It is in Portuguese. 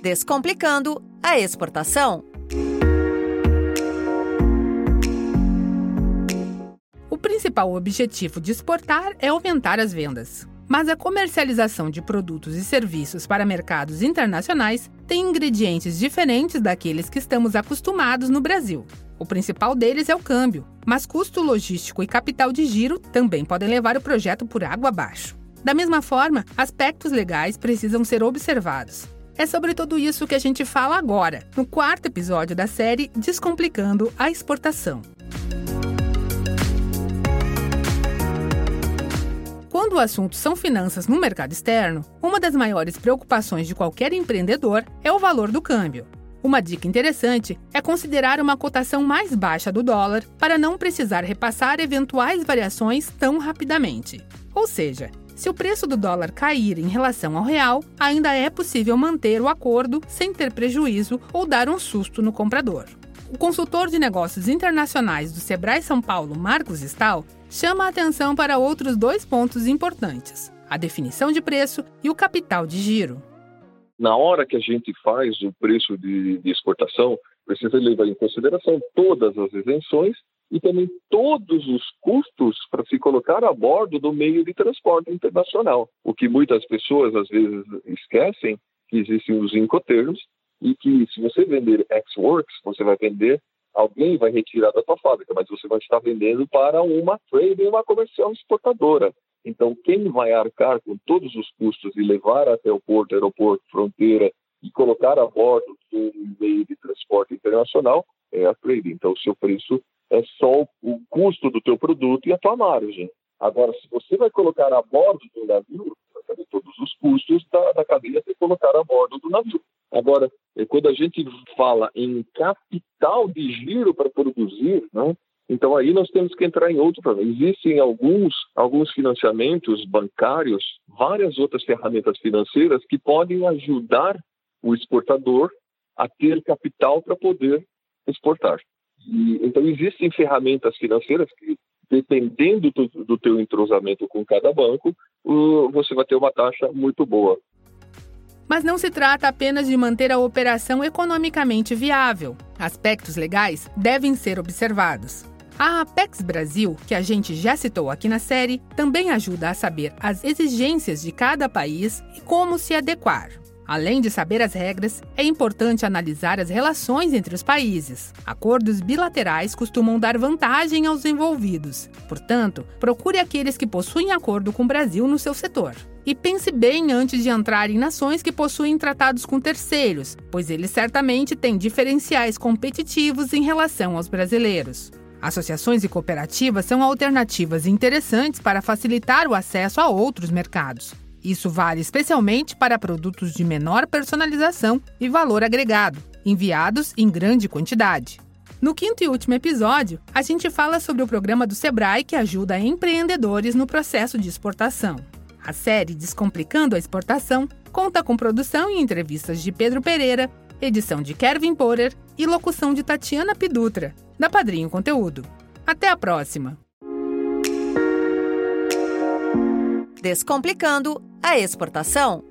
Descomplicando a exportação. O principal objetivo de exportar é aumentar as vendas. Mas a comercialização de produtos e serviços para mercados internacionais tem ingredientes diferentes daqueles que estamos acostumados no Brasil. O principal deles é o câmbio, mas custo logístico e capital de giro também podem levar o projeto por água abaixo. Da mesma forma, aspectos legais precisam ser observados. É sobre tudo isso que a gente fala agora, no quarto episódio da série Descomplicando a Exportação. Quando o assunto são finanças no mercado externo, uma das maiores preocupações de qualquer empreendedor é o valor do câmbio. Uma dica interessante é considerar uma cotação mais baixa do dólar para não precisar repassar eventuais variações tão rapidamente. Ou seja, se o preço do dólar cair em relação ao real, ainda é possível manter o acordo sem ter prejuízo ou dar um susto no comprador. O consultor de negócios internacionais do Sebrae São Paulo, Marcos Stal, chama a atenção para outros dois pontos importantes: a definição de preço e o capital de giro. Na hora que a gente faz o preço de, de exportação, precisa levar em consideração todas as isenções e também todos os custos para se colocar a bordo do meio de transporte internacional. O que muitas pessoas às vezes esquecem que existem os incoterms e que se você vender ex-works, você vai vender, alguém vai retirar da sua fábrica, mas você vai estar vendendo para uma trade, uma comercial exportadora. Então, quem vai arcar com todos os custos e levar até o porto, aeroporto, fronteira e colocar a bordo do meio de transporte internacional é a trade. Então, o seu preço é só o custo do teu produto e a tua margem. Agora, se você vai colocar a bordo do navio, vai fazer todos os custos da, da cadeia de colocar a bordo do navio. Agora, é, quando a gente fala em capital de giro para produzir, né, então aí nós temos que entrar em outro problema. Existem alguns, alguns financiamentos bancários, várias outras ferramentas financeiras que podem ajudar o exportador a ter capital para poder exportar. E, então, existem ferramentas financeiras que, dependendo do, do teu entrosamento com cada banco, você vai ter uma taxa muito boa. Mas não se trata apenas de manter a operação economicamente viável. Aspectos legais devem ser observados. A Apex Brasil, que a gente já citou aqui na série, também ajuda a saber as exigências de cada país e como se adequar. Além de saber as regras, é importante analisar as relações entre os países. Acordos bilaterais costumam dar vantagem aos envolvidos. Portanto, procure aqueles que possuem acordo com o Brasil no seu setor. E pense bem antes de entrar em nações que possuem tratados com terceiros, pois eles certamente têm diferenciais competitivos em relação aos brasileiros. Associações e cooperativas são alternativas interessantes para facilitar o acesso a outros mercados. Isso vale especialmente para produtos de menor personalização e valor agregado, enviados em grande quantidade. No quinto e último episódio, a gente fala sobre o programa do Sebrae que ajuda empreendedores no processo de exportação. A série Descomplicando a Exportação conta com produção e entrevistas de Pedro Pereira, edição de Kevin Porer e locução de Tatiana Pidutra, da Padrinho Conteúdo. Até a próxima! Descomplicando a exportação.